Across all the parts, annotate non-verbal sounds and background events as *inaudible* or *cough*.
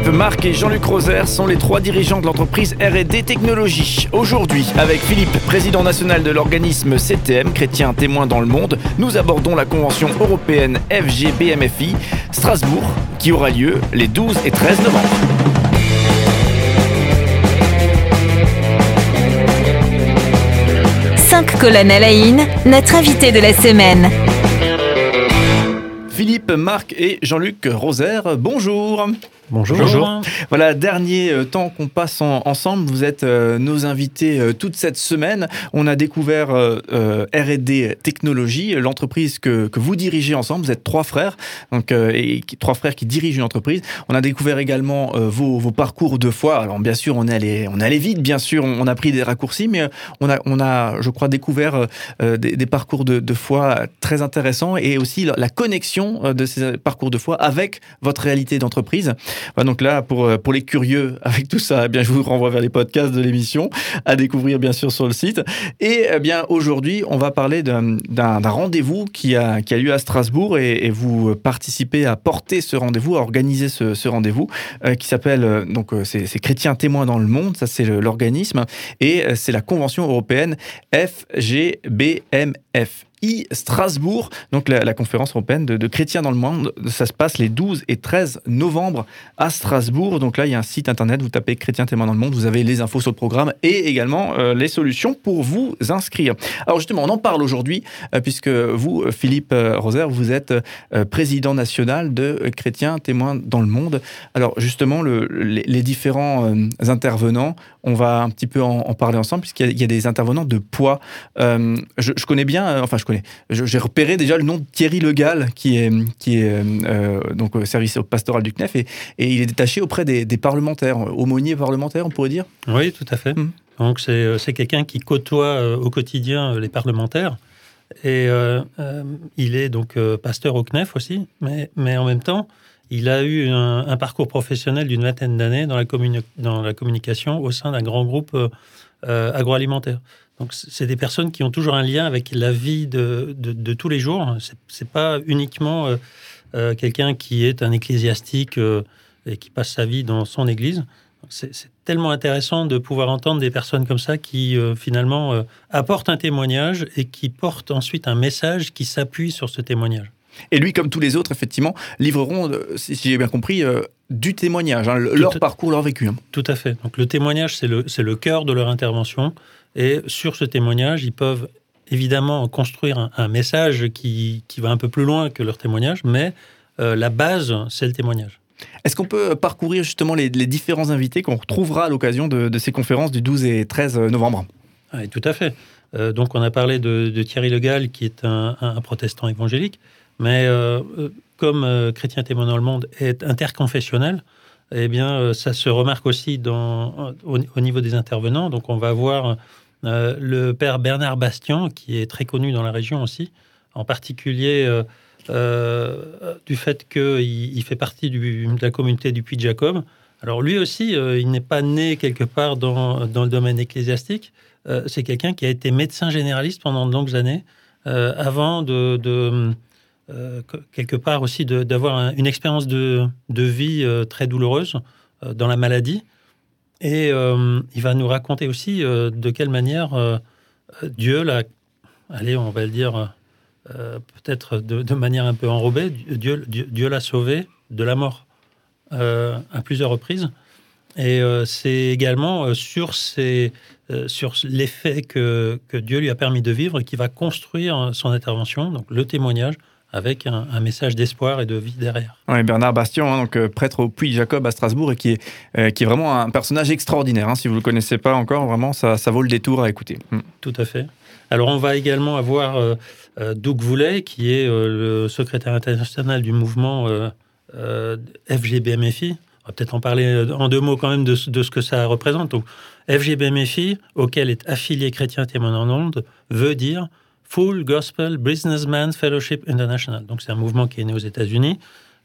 Philippe, Marc et Jean-Luc Roser sont les trois dirigeants de l'entreprise R&D Technologies. Aujourd'hui, avec Philippe, président national de l'organisme CTM, Chrétien Témoin dans le Monde, nous abordons la convention européenne FGBMFI Strasbourg, qui aura lieu les 12 et 13 novembre. Cinq colonnes à la in, notre invité de la semaine. Philippe, Marc et Jean-Luc Roser, bonjour. Bonjour. Voilà, dernier euh, temps qu'on passe ensemble. Vous êtes euh, nos invités euh, toute cette semaine. On a découvert R&D Technologies, l'entreprise que, que, vous dirigez ensemble. Vous êtes trois frères, donc et trois frères qui dirigent une entreprise. On a découvert également vos, vos, parcours de foi. Alors bien sûr, on est allé, on est allé vite, bien sûr. On a pris des raccourcis, mais on a, on a, je crois, découvert des, des, parcours de, de, foi très intéressants et aussi la connexion de ces parcours de foi avec votre réalité d'entreprise donc là, pour, euh, pour les curieux avec tout ça, eh bien, je vous renvoie vers les podcasts de l'émission à découvrir bien sûr sur le site. Et eh bien aujourd'hui, on va parler d'un rendez-vous qui a, lieu à Strasbourg et, vous participez à porter ce rendez-vous, à organiser ce, ce rendez-vous euh, qui s'appelle euh, donc c'est Chrétiens témoins dans le monde, ça c'est l'organisme et c'est la convention européenne FGBMF. Strasbourg, donc la, conférence européenne de, chrétiens dans le monde. Ça se passe les 12 et 13 novembre à Strasbourg. Donc là, il y a un site internet, vous tapez chrétiens témoins dans le monde, vous avez les infos sur le programme et également euh, les solutions pour vous inscrire. Alors justement, on en parle aujourd'hui euh, puisque vous, Philippe euh, Roser, vous êtes président national de chrétiens témoins dans le monde. Alors justement, le, les, différents intervenants, on va un petit peu en, parler ensemble puisqu'il y, a des intervenants de poids. Je, je, connais bien, enfin je j'ai repéré déjà le nom de Thierry Legal, qui est, qui est euh, donc au service pastoral du CNEF, et, et il est détaché auprès des, parlementaires, aumônier parlementaire, on pourrait dire Oui, tout à fait. Mmh. Donc euh, c'est quelqu'un qui côtoie euh, au quotidien les parlementaires. Et il est donc pasteur au CNEF aussi, mais, mais en même temps, il a eu un, parcours professionnel d'une vingtaine d'années dans la communication au sein d'un grand groupe agroalimentaire. Donc, c'est des personnes qui ont toujours un lien avec la vie de, de, tous les jours. C'est pas uniquement euh, euh, quelqu'un qui est un ecclésiastique euh, et qui passe sa vie dans son église. C'est tellement intéressant de pouvoir entendre des personnes comme ça qui finalement apportent un témoignage et qui portent ensuite un message qui s'appuie sur ce témoignage. Et lui, comme tous les autres, effectivement, livreront, si j'ai bien compris, du témoignage, hein, leur parcours, leur vécu. Hein. Tout à fait. Donc le témoignage, c'est le, le cœur de leur intervention. Et sur ce témoignage, ils peuvent évidemment construire un, message qui, qui, va un peu plus loin que leur témoignage, mais euh, la base, c'est le témoignage. Est-ce qu'on peut parcourir justement les, différents invités qu'on retrouvera à l'occasion de, ces conférences du 12 et 13 novembre? Oui, tout à fait. Euh, donc on a parlé de, Thierry Le Gall, qui est un, protestant évangélique, mais euh, comme Chrétien témoin dans le monde est interconfessionnel, eh bien, ça se remarque aussi dans, au, au, niveau des intervenants. Donc on va voir euh, le père Bernard Bastian, qui est très connu dans la région aussi, en particulier euh, euh, du fait qu'il il fait partie de la communauté du Puy-de-Jacob. Alors lui aussi, il n'est pas né quelque part dans, le domaine ecclésiastique. c'est quelqu'un qui a été médecin généraliste pendant de longues années, avant de, quelque part aussi d'avoir une expérience de, vie très douloureuse dans la maladie. Et euh, il va nous raconter aussi euh, de quelle manière euh, Dieu l'a, allez, on va le dire peut-être de, manière un peu enrobée, Dieu, Dieu, l'a sauvé de la mort à plusieurs reprises. Et c'est également sur, sur l'effet que, que, Dieu lui a permis de vivre qui va construire son intervention, donc le témoignage, avec un, message d'espoir et de vie derrière. Oui, Bernard Bastion, hein, donc euh, prêtre au Puy Jacob à Strasbourg, et qui est, euh, qui est vraiment un personnage extraordinaire. Hein. si vous ne le connaissez pas encore, vraiment, ça, ça vaut le détour à écouter. Hmm. Tout à fait. Alors, on va également avoir euh, Doug Voulet, qui est le secrétaire international du mouvement FGBMFI. On va peut-être en parler en deux mots quand même de, de, ce que ça représente. Donc, FGBMFI, auquel est affilié Chrétien Témoin en Monde, veut dire Full Gospel Businessman Fellowship International. Donc c'est un mouvement qui est né aux États-Unis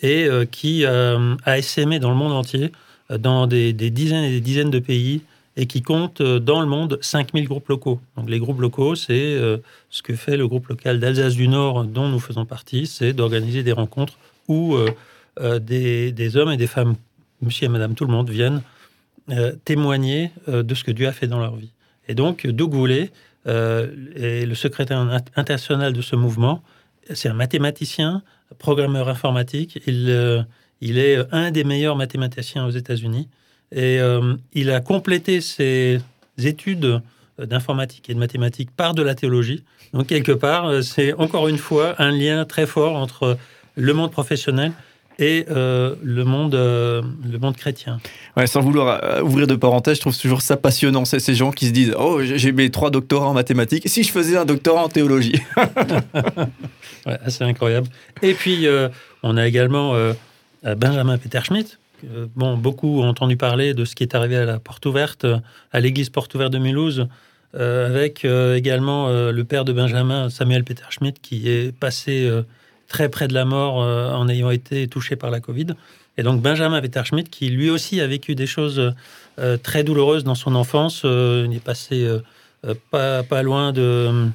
et euh, qui euh, a essaimé dans le monde entier, euh, dans des, dizaines et des dizaines de pays, et qui compte dans le monde 5000 groupes locaux. Donc les groupes locaux, c'est ce que fait le groupe local d'Alsace du Nord, dont nous faisons partie, c'est d'organiser des rencontres où des, des, hommes et des femmes monsieur et madame tout le monde viennent témoigner de ce que Dieu a fait dans leur vie. Et donc, Doug Goulet est le secrétaire international de ce mouvement. C'est un mathématicien, programmeur informatique. Il, il est un des meilleurs mathématiciens aux États-Unis. Et il a complété ses études d'informatique et de mathématiques par de la théologie. Donc, quelque part, c'est encore une fois un lien très fort entre le monde professionnel et euh, le, monde, euh, le monde chrétien. Ouais, sans vouloir euh, ouvrir de parenthèses, je trouve toujours ça passionnant, c'est ces gens qui se disent Oh, j'ai mes trois doctorats en mathématiques, si je faisais un doctorat en théologie *laughs* ouais, C'est incroyable. Et puis, on a également Benjamin Peter Schmidt. Bon, beaucoup ont entendu parler de ce qui est arrivé à la Porte Ouverte, à l'église Porte Ouverte de Mulhouse, avec également le père de Benjamin, Samuel Peter Schmidt, qui est passé très près de la mort euh, en ayant été touché par la Covid. Et donc Benjamin Wetterschmidt, qui lui aussi a vécu des choses euh, très douloureuses dans son enfance, euh, il est passé pas, pas, loin de,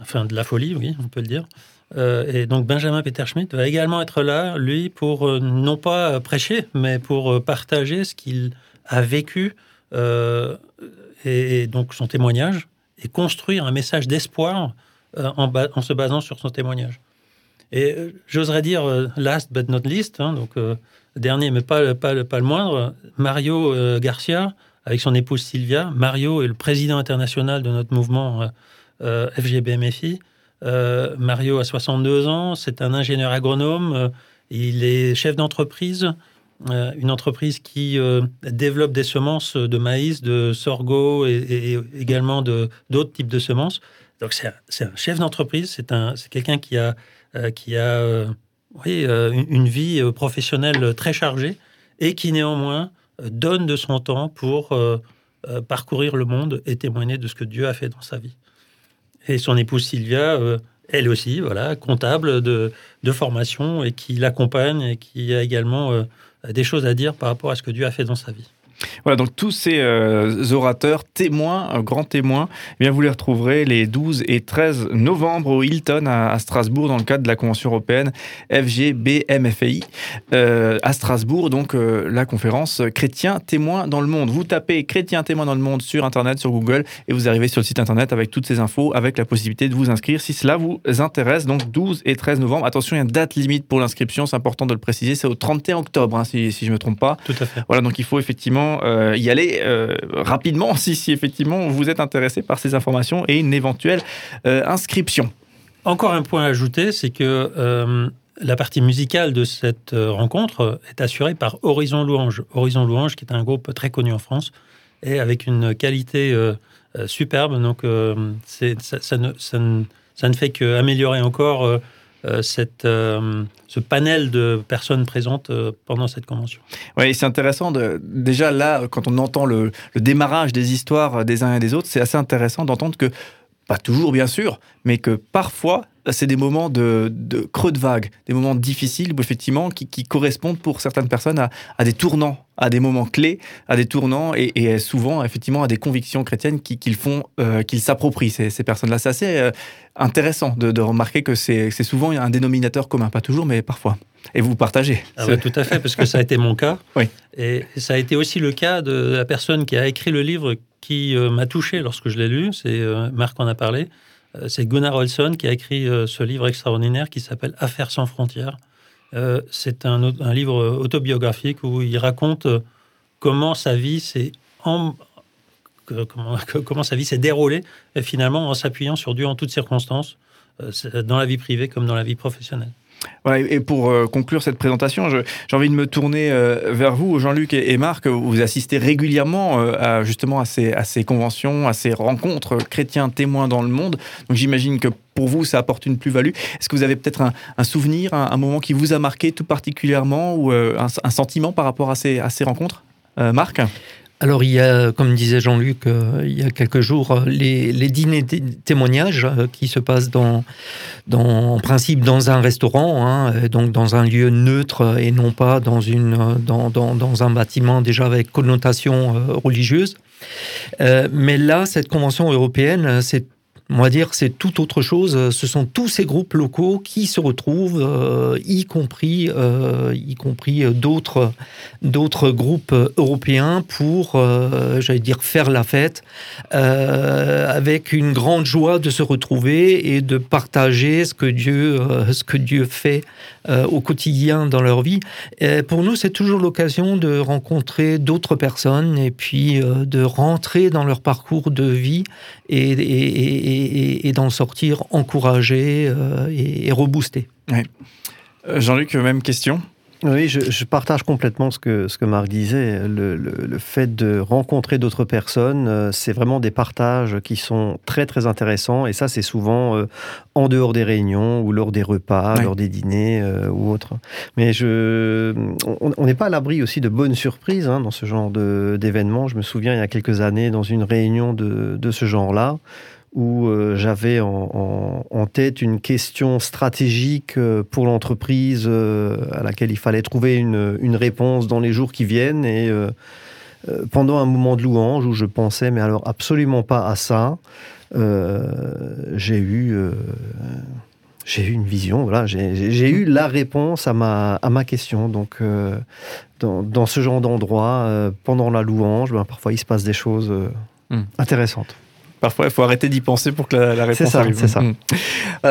enfin, de la folie, oui, on peut le dire. et donc Benjamin Peter Schmidt va également être là, lui, pour non pas prêcher, mais pour partager ce qu'il a vécu et, donc son témoignage et construire un message d'espoir en, se basant sur son témoignage. Et euh, j'oserais dire, euh, last but not least, hein, donc euh, dernier mais pas, pas, pas le moindre, Mario Garcia, avec son épouse Sylvia. Mario est le président international de notre mouvement FGBMFI. Mario a 62 ans, c'est un ingénieur agronome, il est chef d'entreprise, une entreprise qui développe des semences de maïs, de sorgho et, et également d'autres types de semences. Donc c'est un, un, chef d'entreprise, c'est quelqu'un qui a euh, qui a euh, oui, euh, une vie professionnelle très chargée et qui néanmoins donne de son temps pour parcourir le monde et témoigner de ce que Dieu a fait dans sa vie. Et son épouse Sylvia, elle aussi, voilà, comptable de, de formation et qui l'accompagne et qui a également des choses à dire par rapport à ce que Dieu a fait dans sa vie. Voilà, donc tous ces euh, orateurs, témoins, euh, grands témoins, eh bien vous les retrouverez les 12 et 13 novembre au Hilton à, Strasbourg dans le cadre de la Convention européenne FGBMFI euh, à Strasbourg, donc la conférence Chrétiens témoins dans le monde. Vous tapez Chrétiens témoins dans le monde sur Internet, sur Google, et vous arrivez sur le site Internet avec toutes ces infos, avec la possibilité de vous inscrire si cela vous intéresse. Donc 12 et 13 novembre. Attention, il y a une date limite pour l'inscription, c'est important de le préciser, c'est au 31 octobre, hein, si, si je ne me trompe pas. Tout à fait. Voilà, donc il faut effectivement euh, y aller euh, rapidement *laughs* si, si, effectivement vous êtes intéressé par ces informations et une éventuelle euh, inscription. Encore un point à ajouter, c'est que la partie musicale de cette rencontre est assurée par Horizon Louange. Horizon Louange, qui est un groupe très connu en France et avec une qualité superbe. Donc, ça, ne, ça, ne, ça, ne, fait qu'améliorer encore euh, cette, euh, ce panel de personnes présentes euh, pendant cette convention. Oui, c'est intéressant. Déjà là, quand on entend le, démarrage des histoires des uns et des autres, c'est assez intéressant d'entendre que, pas toujours bien sûr, mais que parfois c'est des moments de, creux de vague, des moments difficiles, effectivement, qui, correspondent pour certaines personnes à, des tournants, à des moments clés, à des tournants, et, souvent, effectivement, à des convictions chrétiennes qu'ils font, euh, qu'ils s'approprient, ces, personnes-là. C'est assez euh, intéressant de, remarquer que c'est souvent un dénominateur commun, pas toujours, mais parfois. Et vous partagez. Ah tout à fait, parce que ça a été mon cas. *laughs* oui. Et ça a été aussi le cas de la personne qui a écrit le livre qui euh, m'a touché lorsque je l'ai lu. C'est Marc en a parlé. Euh, c'est Gunnar Olson qui a écrit euh, ce livre extraordinaire qui s'appelle Affaires sans frontières. Euh, c'est un, livre autobiographique où il raconte comment sa vie s'est *laughs* comment, sa vie s'est déroulée finalement en s'appuyant sur Dieu en toutes circonstances, dans la vie privée comme dans la vie professionnelle. Et pour euh, conclure cette présentation, j'ai envie de me tourner euh, vers vous, Jean-Luc et, Marc. Vous assistez régulièrement euh, à, justement à ces, conventions, à ces rencontres chrétiens témoins dans le monde. Donc j'imagine que pour vous, ça apporte une plus-value. Est-ce que vous avez peut-être un, souvenir, un, moment qui vous a marqué tout particulièrement ou un, sentiment par rapport à ces rencontres? Marc? Alors il y a, comme disait Jean-Luc, euh, il y a quelques jours, euh, les, dîners témoignages euh, qui se passent dans, en principe dans un restaurant, hein, donc dans un lieu neutre et non pas dans, une, dans, dans, dans un bâtiment déjà avec connotation religieuse. mais là, cette convention européenne, c'est On va dire c'est tout autre chose. Ce sont tous ces groupes locaux qui se retrouvent, euh, y compris, euh, compris d'autres, groupes européens pour, euh, j'allais dire, faire la fête, avec une grande joie de se retrouver et de partager ce que Dieu, ce que Dieu fait au quotidien dans leur vie. Pour nous, c'est toujours l'occasion de rencontrer d'autres personnes et puis de rentrer dans leur parcours de vie et, d'en sortir encouragé euh, et, reboosté. Euh, Jean-Luc, même question? Oui, je, partage complètement ce que, ce que Marc disait. Le, fait de rencontrer d'autres personnes, euh, c'est vraiment des partages qui sont très très intéressants. Et ça, c'est souvent en dehors des réunions ou lors des repas, lors des dîners ou autres. Mais je, on n'est pas à l'abri aussi de bonnes surprises hein, dans ce genre d'événements. Je me souviens il y a quelques années dans une réunion de, de ce genre-là où euh, j'avais en, tête une question stratégique euh, pour l'entreprise euh, à laquelle il fallait trouver une, réponse dans les jours qui viennent. Et pendant un moment de louange où je pensais, mais alors absolument pas à ça, j'ai eu j'ai eu une vision, voilà, j'ai eu la réponse à ma, à ma question. Donc, dans, ce genre d'endroit, pendant la louange, ben, parfois il se passe des choses hmm. intéressantes. Parfois, il faut arrêter d'y penser pour que la, réponse arrive. C'est ça. Mm.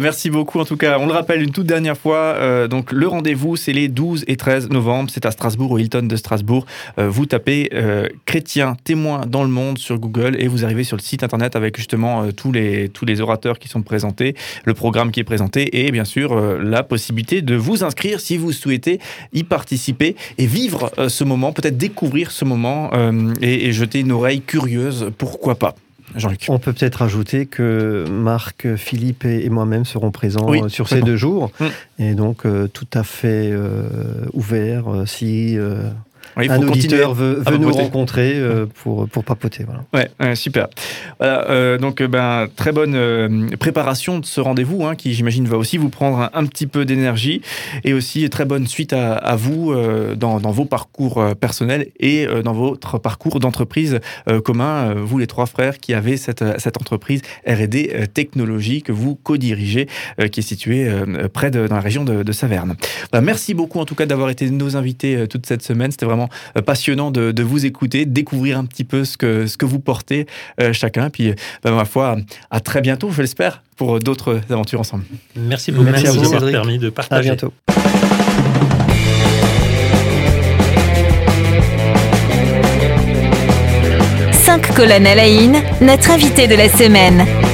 merci beaucoup. En tout cas, on le rappelle une toute dernière fois. Euh, donc, le rendez-vous, c'est les 12 et 13 novembre. C'est à Strasbourg, au Hilton de Strasbourg. Euh, vous tapez euh, chrétien témoin dans le monde sur Google et vous arrivez sur le site internet avec justement tous les tous les orateurs qui sont présentés, le programme qui est présenté et bien sûr la possibilité de vous inscrire si vous souhaitez y participer et vivre ce moment, peut-être découvrir ce moment et, et jeter une oreille curieuse. Pourquoi pas? On peut peut-être ajouter que Marc, Philippe et moi-même seront présents euh, sur ces deux jours. Mm. Et donc, euh, tout à fait euh, ouvert si un auditeur veut, nous rencontrer euh, pour, pour papoter. Voilà. Ouais, super. Voilà, euh, donc, euh, ben, très bonne préparation de ce rendez-vous, hein, qui j'imagine va aussi vous prendre un, petit peu d'énergie et aussi très bonne suite à, vous dans, dans, vos parcours personnels et dans votre parcours d'entreprise commun, vous les trois frères qui avez cette, cette entreprise R&D Technologie que vous co-dirigez, qui est située près de dans la région de, Saverne. merci beaucoup en tout cas d'avoir été nos invités toute cette semaine. C'était vraiment passionnant de, vous écouter, découvrir un petit peu ce que, ce que vous portez euh, chacun. Puis, bah, ma foi, à très bientôt, je l'espère, pour d'autres aventures ensemble. Merci beaucoup. Merci, Merci à vous, permis de partager. À bientôt. Cinq colonnes à la notre invité de la semaine.